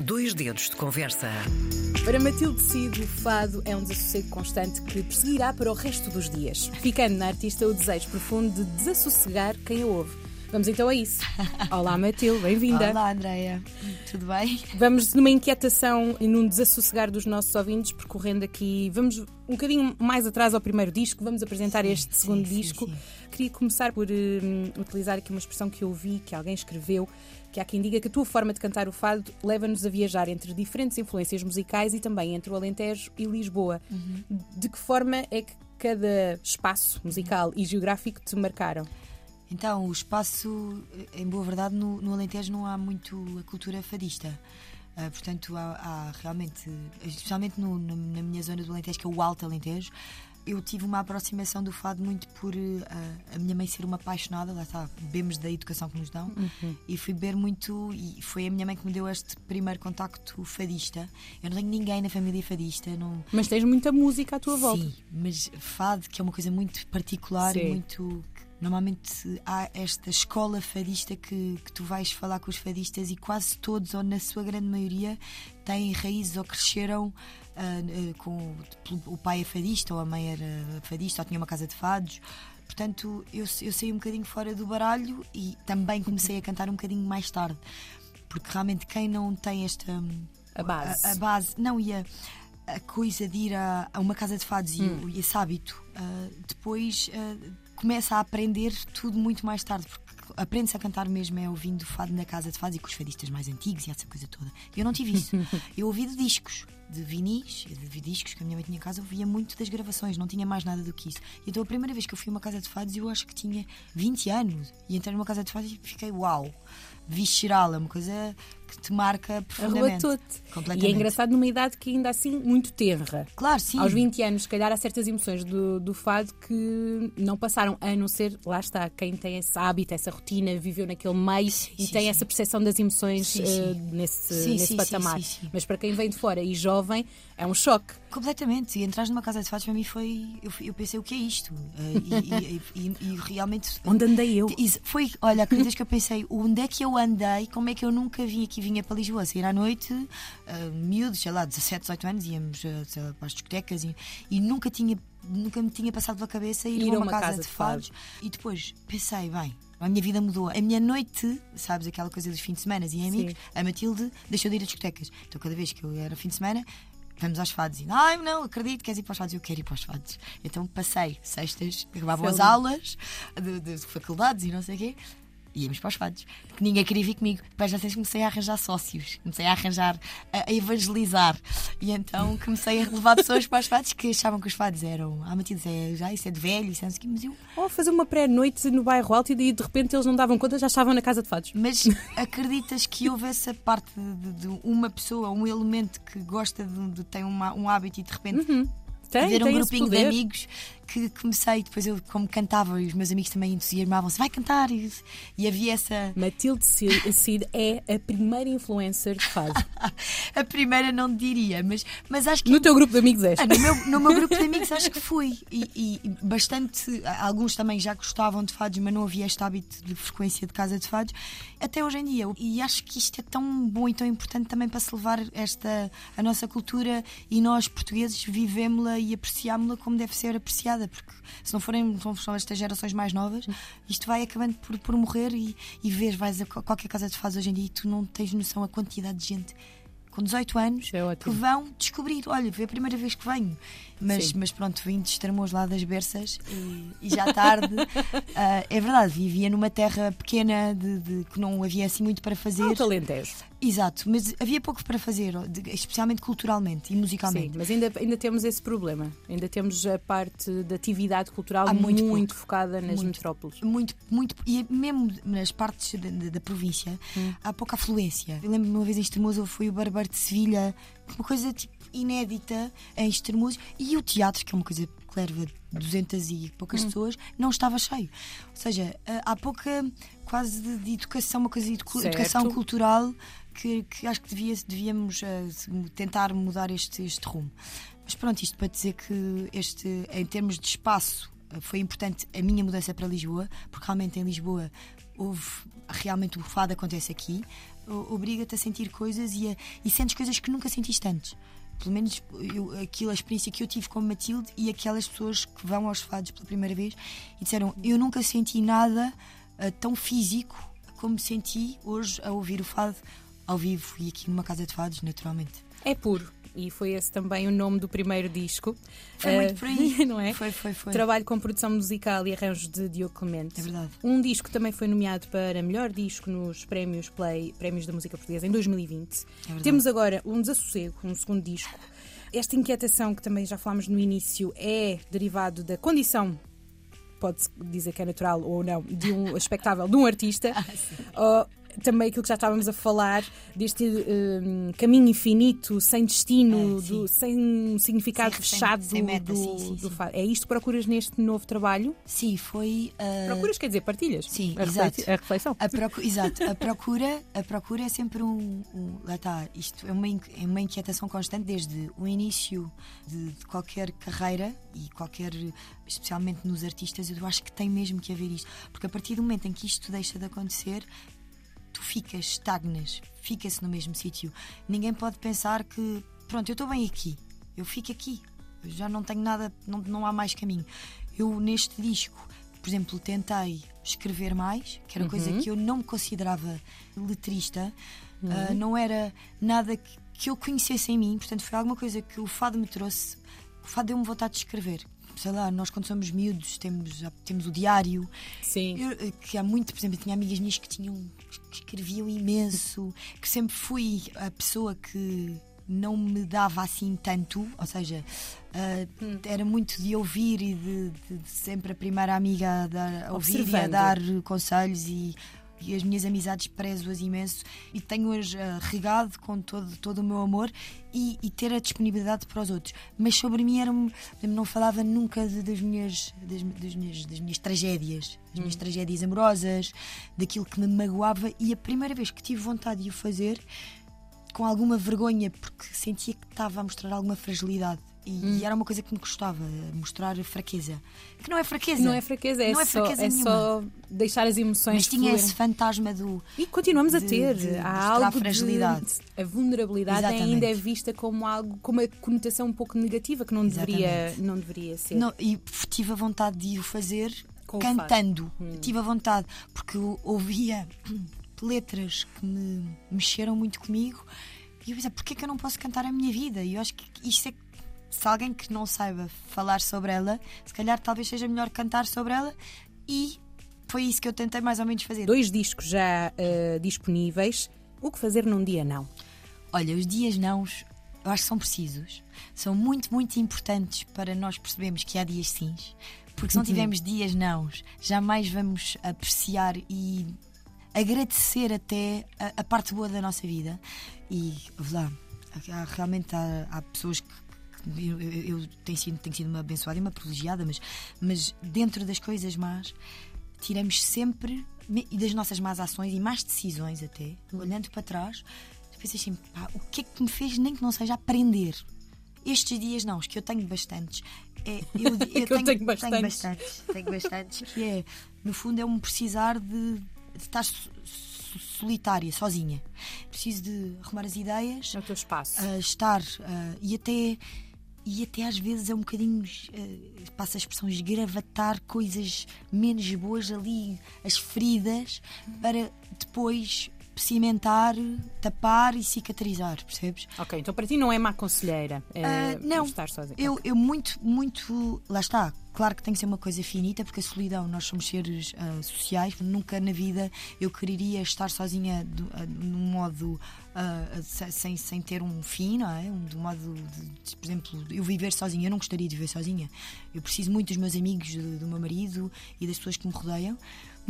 Dois dedos de conversa. Para Matilde Cid, o fado é um desassossego constante que perseguirá para o resto dos dias, ficando na artista o desejo profundo de desassossegar quem a ouve. Vamos então a isso. Olá, Matilde, bem-vinda. Olá, Andreia. Tudo bem? Vamos numa inquietação e num desassossegar dos nossos ouvintes, percorrendo aqui. Vamos um bocadinho mais atrás ao primeiro disco, vamos apresentar Sim, este segundo sim, disco. sim. Queria começar por hum, utilizar aqui uma expressão que eu ouvi, que alguém escreveu, que há quem diga que a tua forma de cantar o fado leva-nos a viajar entre diferentes influências musicais e também entre o Alentejo e Lisboa. Uhum. De que forma é que cada espaço musical e geográfico te marcaram? Então, o espaço, em boa verdade, no, no Alentejo não há muito a cultura fadista. Ah, portanto, há, há realmente, especialmente no- no- na minha zona do Alentejo, que é o Alto Alentejo, eu tive uma aproximação do fado muito por ah, a minha mãe ser uma apaixonada, lá está, bebemos da educação que nos dão, e fui beber muito, e foi a minha mãe que me deu este primeiro contacto fadista. Eu não tenho ninguém na família fadista, não, Mas tens muita música à tua volta. Sim, mas fado, que é uma coisa muito particular Sim. muito. Normalmente há esta escola fadista que, que tu vais falar com os fadistas e quase todos, ou na sua grande maioria, têm raízes ou cresceram ah, com. O pai é fadista, ou a mãe era fadista, ou tinha uma casa de fados. Portanto, eu, eu saí um bocadinho fora do baralho e também comecei a cantar um bocadinho mais tarde. Porque realmente quem não tem esta. hum, A base. a, a base, não, e a, a coisa de ir a, a uma casa de fados e Hum. o- e, esse hábito, ah, depois ah, começa a aprender tudo muito mais tarde, porque aprende-se a cantar mesmo é ouvindo fado na casa de fados e com os fadistas mais antigos e essa coisa toda. Eu não tive isso. Eu ouvi de discos, de vinis, de discos que a minha mãe tinha em casa, eu ouvia muito das gravações, não tinha mais nada do que isso. E então a primeira vez que eu fui a uma casa de fados, eu acho que tinha 20 anos. E entrei numa casa de fados e fiquei uau, visceral, é uma coisa que te marca profundamente. Arrebatou-te. E Completamente. é engraçado numa idade que ainda assim muito tenra. Claro, sim. Aos 20 anos, se calhar há certas emoções do, do fado que não passaram, a não ser, lá está, quem tem esse hábito, essa rotina, viveu naquele meio e sim, tem sim. essa percepção das emoções Sim, sim. nesse, Sim, nesse sim, patamar. sim, sim, sim. Mas para quem vem de fora e jovem, é um choque. Completamente. E entrar numa casa de fados para mim foi. Eu, eu pensei, o que é isto? Eh, e, e- e- e realmente. Onde andei eu? Foi, olha, acreditas que eu pensei, onde é que eu andei? Como é que eu nunca vim aqui, vinha para Lisboa, sair à noite, uh, miúdos, sei lá, 17, 18 anos, íamos sei lá, para as discotecas e, e nunca tinha, nunca me tinha passado pela cabeça ir, Ir a uma, casa, de fado. fados. E depois pensei, bem, a minha vida mudou. A minha noite, sabes, aquela coisa dos fins de semana e amigos, Sim. a Matilde deixou de ir a discotecas. Então cada vez que eu era fim de semana, vamos aos fados. E, ai, não, acredito, queres ir para os fados? Eu quero ir para os fados. Então passei sextas, acabavam as aulas de, de faculdades e não sei o quê. E Íamos para os fados, que ninguém queria vir comigo. Depois já sei que comecei a arranjar sócios, comecei a arranjar, a, evangelizar. E então comecei a levar pessoas para os fados que achavam que os fados eram. Ah, Matilde, é, já, isso é de velho, isso é não sei. Mas eu, Ou fazer uma pré-noite no bairro alto e de repente eles não davam conta, já estavam na casa de fados. Mas acreditas que houve essa parte de, de uma pessoa, um elemento que gosta de, de tem uma- um hábito e de repente Tem, ver um tem esse grupinho de amigos que comecei, depois eu como cantava e os meus amigos também entusiasmavam-se, vai cantar e, e havia essa Matilde Cid é a primeira influencer de fado. a primeira não diria, mas, mas acho que No teu grupo de amigos és. Ah, no, meu, no meu grupo de amigos acho que fui. E, e- e bastante. Alguns também já gostavam de fados, mas não havia este hábito de frequência de casa de fados. Até hoje em dia. E acho que isto é tão bom e tão importante também para se levar esta, a nossa cultura e nós, portugueses, vivemos-la e apreciámos-la como deve ser apreciada. Porque se não forem não são estas gerações mais novas, isto vai acabando por, por morrer e, e vês, vais a qual- qualquer casa de fados hoje em dia e tu não tens noção a quantidade de gente. Com 18 anos, é que vão descobrir. Olha, foi a primeira vez que venho. Mas, Sim. mas pronto, vim de extremos lá das berças e, e já tarde. ah, é verdade, vivia numa terra pequena de, de- que não havia assim muito para fazer. Alto Alentejo. Exato, mas havia pouco para fazer, de- especialmente culturalmente e Sim, musicalmente. mas ainda, ainda temos esse problema. Ainda temos a parte da atividade cultural Há muito muito, focada nas Muito. metrópoles. Muito, muito, e mesmo nas partes da, da- da província Hum. há pouca afluência. Eu lembro-me uma vez em Estremoso, foi o Barbeiro de Sevilha, uma coisa tipo inédita em Estremoso, e o teatro, que é uma coisa que leva 200 e poucas pessoas, não estava cheio. Ou seja, há- há pouca quase de, de educação, uma coisa de edu- Certo. educação cultural que, que acho que devia, devíamos eh, tentar mudar este, este rumo. Mas pronto, isto para dizer que este, em termos de espaço eh, foi importante a minha mudança para Lisboa, porque realmente em Lisboa houve realmente o fado acontece aqui. obriga-te a sentir coisas e, a- e sentes coisas que nunca sentiste antes. Pelo menos eu, aquilo, a experiência que eu tive com Matilde e aquelas pessoas que vão aos fados pela primeira vez e disseram: Eu nunca senti nada ah, tão físico como senti hoje a ouvir o fado ao vivo e aqui numa casa de fados, naturalmente. É puro. E foi esse também o nome do primeiro disco. Foi Eh, muito por aí. não é? Foi, foi, foi. Trabalho com produção musical e arranjos de Diogo Clemente. É verdade. Um disco que também foi nomeado para melhor disco nos prémios Play, prémios da música portuguesa em 2020. verdade. Temos agora um desassossego, um segundo disco. Esta inquietação que também já falámos no início é derivado da condição pode-se dizer que é natural ou não, de um espectável de um artista. Ou também aquilo que já estávamos a falar, deste hum, caminho infinito, sem destino, É, sim. do- sem um significado Sem- sem- fechado sem meta, do, sim, sim, do sim. fado. É isto que procuras neste novo trabalho? Sim, foi. ah, Procuras, quer dizer, partilhas? Sim, a exato. A reflexão. A procu- Exato, a procura, a procura é sempre um, um- Lá está, isto é uma, é uma inquietação constante desde o início de, de qualquer carreira e qualquer. especialmente nos artistas, eu acho que tem mesmo que haver isto. Porque a partir do momento em que isto deixa de acontecer, tu ficas, estagnas, fica-se no mesmo sítio. Ninguém pode pensar que, pronto, eu estou bem aqui, eu fico aqui, eu já não tenho nada, não, não há mais caminho. Eu, neste disco, por exemplo, tentei escrever mais, que era coisa que eu não me considerava letrista, ah, não era nada que, que eu conhecesse em mim, portanto, foi alguma coisa que o fado me trouxe. O fado deu-me vontade de escrever. Sei lá, nós quando somos miúdos temos, temos o diário, Sim. eu, eh, que há muito, por exemplo, tinha amigas minhas que tinham que escreviam imenso, que sempre fui a pessoa que não me dava assim tanto, ou seja, ah, era muito de ouvir e de, de- de sempre a primeira amiga a, dar, a ouvir e a dar conselhos e, e as minhas amizades prezo-as imenso e tenho-as ah, regado com todo, todo o meu amor e, e ter a disponibilidade para os outros. Mas sobre mim era não falava nunca de- das, minhas, das, das minhas, das minhas tragédias, das minhas tragédias amorosas, daquilo que me magoava. E a primeira vez que tive vontade de o fazer, com alguma vergonha, porque sentia que estava a mostrar alguma fragilidade. E, e era uma coisa que me custava, mostrar fraqueza. Que não é fraqueza. Não é fraqueza, é, Não é só, fraqueza é nenhuma. só deixar as emoções Mas tinha fluírem. esse fantasma do. E continuamos a de- ter. de Há mostrar algo fragilidade. De, a vulnerabilidade Exatamente. ainda é vista como algo com uma conotação um pouco negativa que não deveria, não deveria ser. Não, e tive a vontade de o fazer cantando. Tive a vontade, porque eu ouvia letras que me mexeram muito comigo e eu pensei, porquê que eu não posso cantar a minha vida? E eu acho que isto é. Se alguém que não saiba falar sobre ela, se calhar talvez seja melhor cantar sobre ela e foi isso que eu tentei mais ou menos fazer. Dois discos já eh, disponíveis. O que fazer num dia não? Olha, os dias nãos eu acho que são precisos. São muito, muito importantes para nós percebermos que há dias sims. Porque se não tivermos dias nãos, jamais vamos apreciar e agradecer até a, a parte boa da nossa vida. E lá, realmente há, há pessoas que. Eu, eu- tenho, sido, tenho sido uma abençoada e uma privilegiada, mas, mas dentro das coisas más, tiramos sempre, e das nossas más ações e más decisões até, olhando para trás, pensas assim, pá, o que é que me fez nem que não seja aprender? Estes dias não, os que eu tenho bastantes. É, eu, eu Que eu tenho bastantes. bastantes. Tenho bastantes. Que é, no fundo, é um precisar de, de estar so- so- solitária, sozinha. Preciso de arrumar as ideias, No teu espaço. a estar ah, e até e até às vezes é um bocadinho ah, passa a expressão esgravatar coisas menos boas ali as feridas para depois cimentar tapar e cicatrizar percebes Ok, então para ti não é má conselheira é ah, não, estar sozinha. eu, eu muito, muito. Lá está. Claro que tem que ser uma coisa finita, porque a solidão, nós somos seres ah, sociais. Nunca na vida eu quereria estar sozinha do, ah, num modo. ah, se- sem, sem ter um fim, não é? Um, de um modo. De, de, por exemplo, eu viver sozinha. Eu não gostaria de viver sozinha. Eu preciso muito dos meus amigos, do, do meu marido e das pessoas que me rodeiam.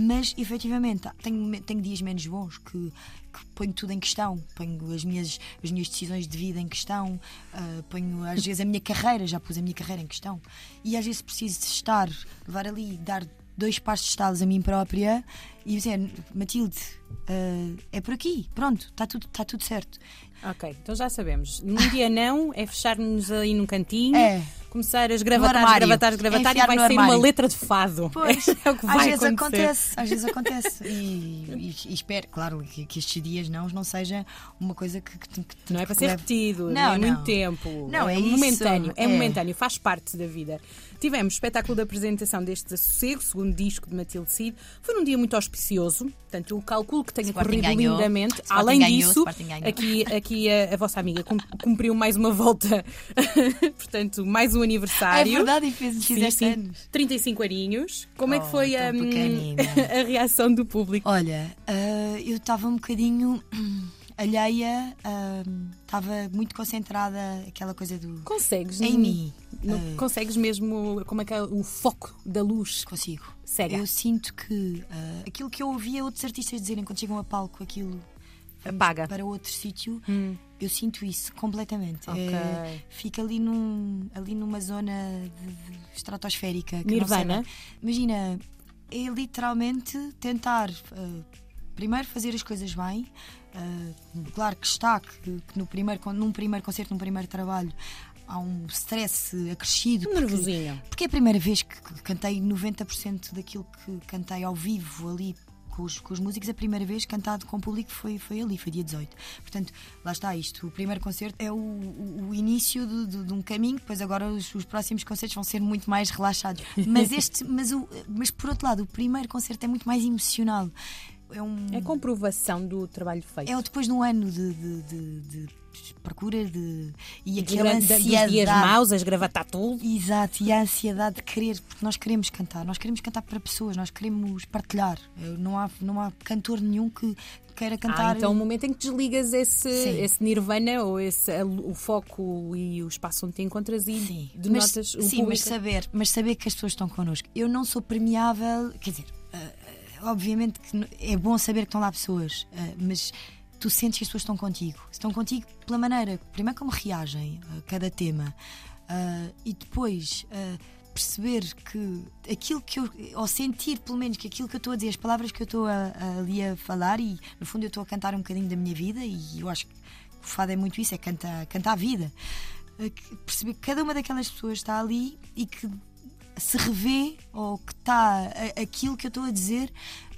Mas efetivamente tenho, tenho dias menos bons que, que ponho tudo em questão, ponho as minhas, as minhas decisões de vida em questão, ah, ponho às vezes a minha carreira, já pus a minha carreira em questão. E às vezes preciso estar, levar ali, dar dois passos de estalos a mim própria e dizer, Matilde, ah, é por aqui, pronto, está tudo, está tudo certo. Ok, então já sabemos. Num dia não, é fechar-nos aí num cantinho. É. Começar a esgravatar, esgravatar, esgravatar e Enfiar vai sair uma armário. letra de fado. Pois, é o que às vai vezes acontecer. acontece, às vezes acontece. E, e- e espero, claro, que, que estes dias não, não seja uma coisa que, que, que Não é para ser leve- repetido, não, Não, é não. muito tempo. Não, é isso, momentâneo, é, é. momentâneo, faz parte da vida. Tivemos espetáculo de apresentação deste Desassossego, segundo disco de Matilde Cid. Foi num dia muito auspicioso, portanto, eu calculo que tenha Sporting corrido ganhou. lindamente. Sporting Além ganhou, disso, ganhou. aqui, aqui a, a vossa amiga cum- cumpriu mais uma volta, portanto, mais um Ah, é aniversário. verdade, e fez, Sim, fizeste sim. anos. 35 aninhos. Como é que Oh, foi tão a, a reação do público? Olha, ah, eu estava um bocadinho hum, alheia, ah, estava muito concentrada, aquela coisa do. Consegues? Em mim. no- Ah. Consegues mesmo, como é que é o foco da luz? Consigo. Cega. Eu sinto que ah, aquilo que eu ouvia outros artistas dizerem quando chegam a palco, aquilo Apaga. para outro sítio, Hum. eu sinto isso completamente. Ok. É, fica ali, num, ali numa zona de- de estratosférica. que eu não sei Nirvana? Imagina, é literalmente tentar ah, primeiro fazer as coisas bem. Ah, claro que está que, que no primeiro, num primeiro concerto, num primeiro trabalho, há um stress acrescido. Um porque- nervosinho. porque é a primeira vez que cantei 90% daquilo que cantei ao vivo ali com os, com os músicos, a primeira vez cantado com o público foi, foi ali, foi dia 18. Portanto, lá está isto. O primeiro concerto é o, o- o início de, de- de um caminho, depois agora os, os próximos concertos vão ser muito mais relaxados. Mas este, mas, o, mas por outro lado, o primeiro concerto é muito mais emocional. É um. É comprovação do trabalho feito. É depois de um ano de, de, de- de procura de, e De aquela dos ansiedade. dias maus, a esgravatar tudo. Exato, e a ansiedade de querer, porque nós queremos cantar, nós queremos cantar para pessoas, nós queremos partilhar. Não há, não há cantor nenhum que queira cantar. Ah, então o momento em que desligas esse, Sim. esse nirvana ou esse, o foco e o espaço onde te encontras e Sim, denotas mas, o sim público. mas saber, mas saber que as pessoas estão connosco. Eu não sou premiável, quer dizer, ah, ah, obviamente que é bom saber que estão lá pessoas, ah, mas tu sentes que as pessoas estão contigo. Estão contigo pela maneira, primeiro como reagem a cada tema ah, e depois ah, perceber que aquilo que eu, ou sentir pelo menos que aquilo que eu estou a dizer, as palavras que eu estou a- ali a falar e no fundo eu estou a cantar um bocadinho da minha vida e eu acho que o fado é muito isso, é cantar, cantar a vida. Perceber que cada uma daquelas pessoas está ali e que se revê ou que está aquilo que eu estou a dizer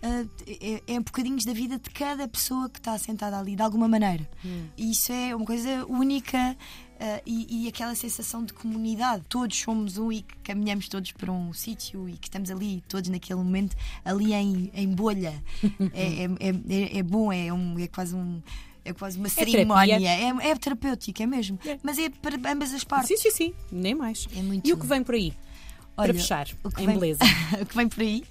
uh, é, é bocadinhos da vida de cada pessoa que está sentada ali, de alguma maneira. E isso é uma coisa única uh, e, e aquela sensação de comunidade. Todos somos um e que caminhamos todos para um sítio e que estamos ali, todos naquele momento, ali em, em bolha. é, é, é, é bom, é, um, é quase um. É quase uma terapia. cerimónia, é, é terapêutico, é mesmo. É. Mas é para ambas as partes. Sim, sim, sim, nem mais. É muito- E o que vem por aí? Olha, para fechar, o que em vem- beleza. o que vem por aí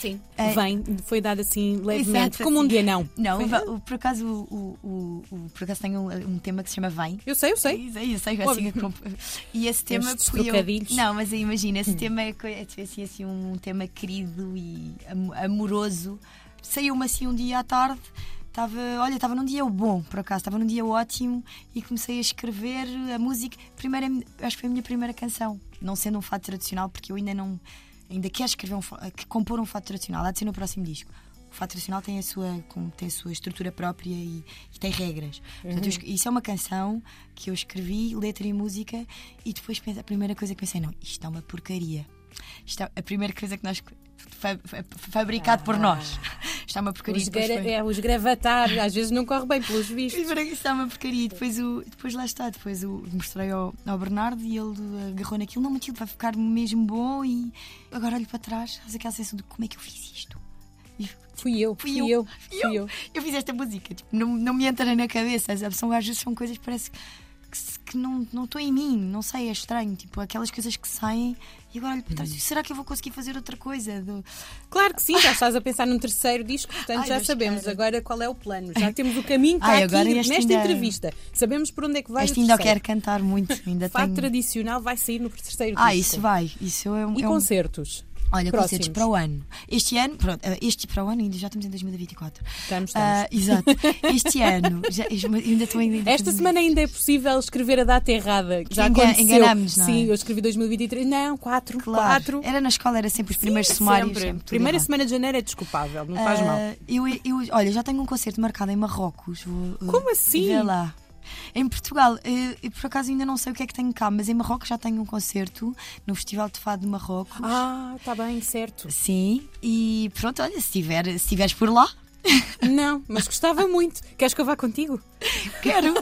Sim. É- Vem, foi dado assim levemente, Exato, como um assim. dia não. Não, o- por acaso, o, o, o- por acaso tenho um, um tema que se chama Vem. Eu sei, eu sei. Aí, eu sei, assim, E esse tema fui eu. Não, mas imagina, esse tema é, é assim, assim, um tema querido e am- amoroso. Saiu-me assim um dia à tarde. Estava, olha, estava num dia bom, por acaso, estava num dia ótimo e comecei a escrever a música. Primeira, acho que foi a minha primeira canção, não sendo um fado tradicional, porque eu ainda não, ainda quero escrever um, compor um fado tradicional, há de ser no próximo disco. O fado tradicional tem a sua, tem a sua estrutura própria e, e tem regras. Portanto, eu isso é uma canção que eu escrevi, letra e música, e depois a primeira coisa que pensei, não, isto é uma porcaria. Isto é a primeira coisa que nós. fa- fa- fabricado por nós. É uma porcaria. Os, gra- é, os gravatar, às vezes não corre bem pelos vistos. É uma porcaria. E Depois, o, depois lá está, depois o, mostrei ao, ao Bernardo e ele agarrou naquilo. Não, Matilde, vai ficar mesmo bom. E agora olho para trás, faz aquela sensação de como é que eu fiz isto? E Fui eu, Fui fui eu, eu, fui eu. eu fiz esta música, tipo, não, não me entra na cabeça. São, às vezes são coisas que parece que, se- que não não estou em mim, não sei, é estranho. Tipo, aquelas coisas que saem e agora olho para trás. Será que eu vou conseguir fazer outra coisa? Do- Claro que sim, já estás a pensar num terceiro disco, portanto Ai, já sabemos queira. agora qual é o plano. Já temos o caminho está Ai, aqui nesta ainda- entrevista. Sabemos por onde é que vai Este o ainda quero cantar muito. Ainda Fado tenho... tradicional vai sair no terceiro Ah, disco. isso vai. Isso é um, E é um- concertos? Olha, próximos? concertos para o ano. Este ano, pronto, eh, este para o ano, ainda já estamos em 2024. Estamos, estamos. Ah, exato. Este ano, já, ainda estou ainda. Esta semana ainda é possível escrever a data errada. Já Engan- aconteceu. enganamos, não é? Sim, eu escrevi 2023. Não, 4. Claro. 4. Era na escola, era sempre os primeiros sumários. Sempre. sempre Primeira errado. semana de janeiro é desculpável, não faz Ah, mal. Eu, eu, olha, já tenho um concerto marcado em Marrocos. Vou, uh, Como assim? Vê lá. Em Portugal, eh, eu, por acaso ainda não sei o que é que tenho cá, mas em Marrocos já tenho um concerto no Festival de Fado de Marrocos. Ah, está bem, certo. Sim, e pronto, olha, se, tiver, se estiveres por lá. Não, mas gostava muito. Queres que eu vá contigo? Quero.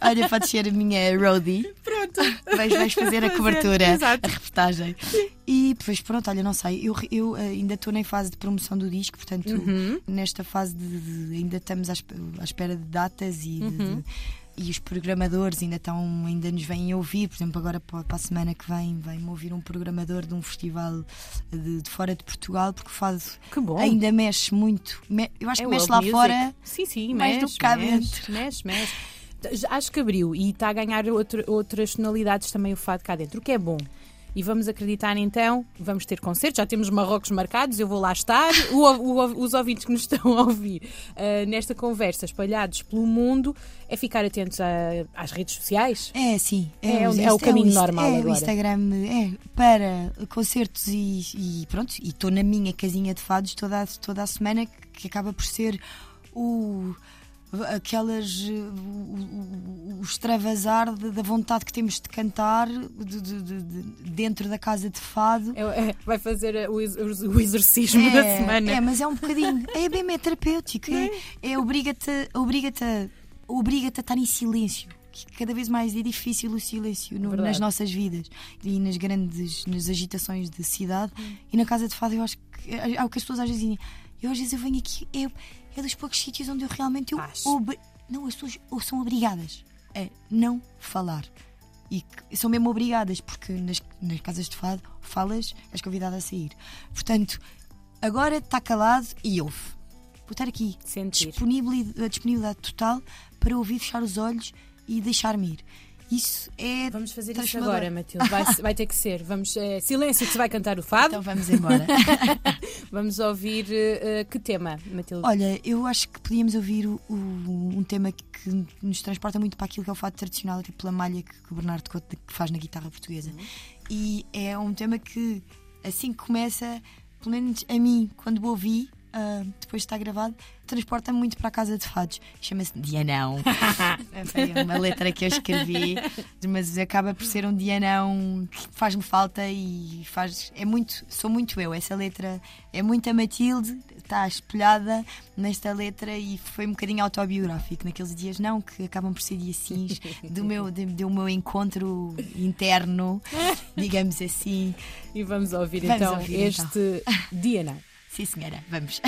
Olha, pode ser a minha roadie. Pronto. Vais, vais fazer a cobertura, a reportagem. E depois, pronto, olha, não sei. Eu, eu eh, ainda estou na fase de promoção do disco, portanto, Uhum. nesta fase de, de- ainda estamos à, esp- à espera de datas e de- Uhum. de- e os programadores ainda estão ainda nos vêm ouvir por exemplo agora para a semana que vem vem-me ouvir um programador de um festival de, de fora de Portugal porque o fado Que bom. ainda mexe muito Me- eu acho É que mexe lá music. fora Sim, sim, mais mexe, do que cá mexe, dentro. Mexe, mexe. Acho que abriu e está a ganhar outro- outras tonalidades também o fado cá dentro, o que é bom. E vamos acreditar então, vamos ter concertos, já temos Marrocos marcados, eu vou lá estar. O- o- os ouvintes que nos estão a ouvir ah, nesta conversa, espalhados pelo mundo, é ficar atentos a- às redes sociais. É, sim. É os o- é o caminho Insta- normal é, agora. O Instagram é para concertos e, e pronto. E estou na minha casinha de fados toda, a- toda a semana, que acaba por ser o. Aquelas. eh, O, o- o extravasar de- da vontade que temos de cantar de- de- de- de- dentro da casa de fado. É- é- vai fazer ah, o, o exorcismo da semana. é, mas é um bocadinho. É bem é terapêutico. É, é obriga-te obriga-te a- obriga-te a estar em silêncio. Que cada vez mais é difícil o silêncio no- nas nossas vidas e nas grandes nas agitações da cidade. E na casa de fado, eu acho que é, é o que as pessoas às vezes dizem. Eu às vezes eu venho aqui, é, é dos poucos sítios onde eu realmente. Eu, obri- não, as pessoas ou são obrigadas a não falar. E são mesmo obrigadas, porque nas, nas casas de fado falas, és convidada a sair. Portanto, agora está calado e ouve. Vou estar aqui, Sentir. disponível, a disponibilidade total para ouvir, fechar os olhos e deixar-me ir. Isso é. Vamos fazer isso agora, Matilde. Vai, vai ter que ser. Vamos, eh, silêncio que se vai cantar o fado. Então vamos embora. Vamos ouvir eh, que tema, Matilde? Olha, eu acho que podíamos ouvir o- o- um tema que, nos transporta muito para aquilo que é o fado tradicional, tipo pela malha que, o Bernardo Couto faz na guitarra portuguesa. E é um tema que, assim que começa, pelo menos a mim, quando o ouvi, ah, depois de estar gravado, transporta-me muito para a casa de fados. Chama-se Dianão. é uma letra que eu escrevi, mas acaba por ser um Dianão que faz-me falta e faz. É muito, sou muito eu. Essa letra é muito a Matilde, está espelhada nesta letra e foi um bocadinho autobiográfico naqueles dias, não, que acabam por ser dias sims do meu, de- do meu encontro interno, digamos assim. E vamos ouvir Vamos então ouvir, então. este dia não. Sim, senhora, vamos.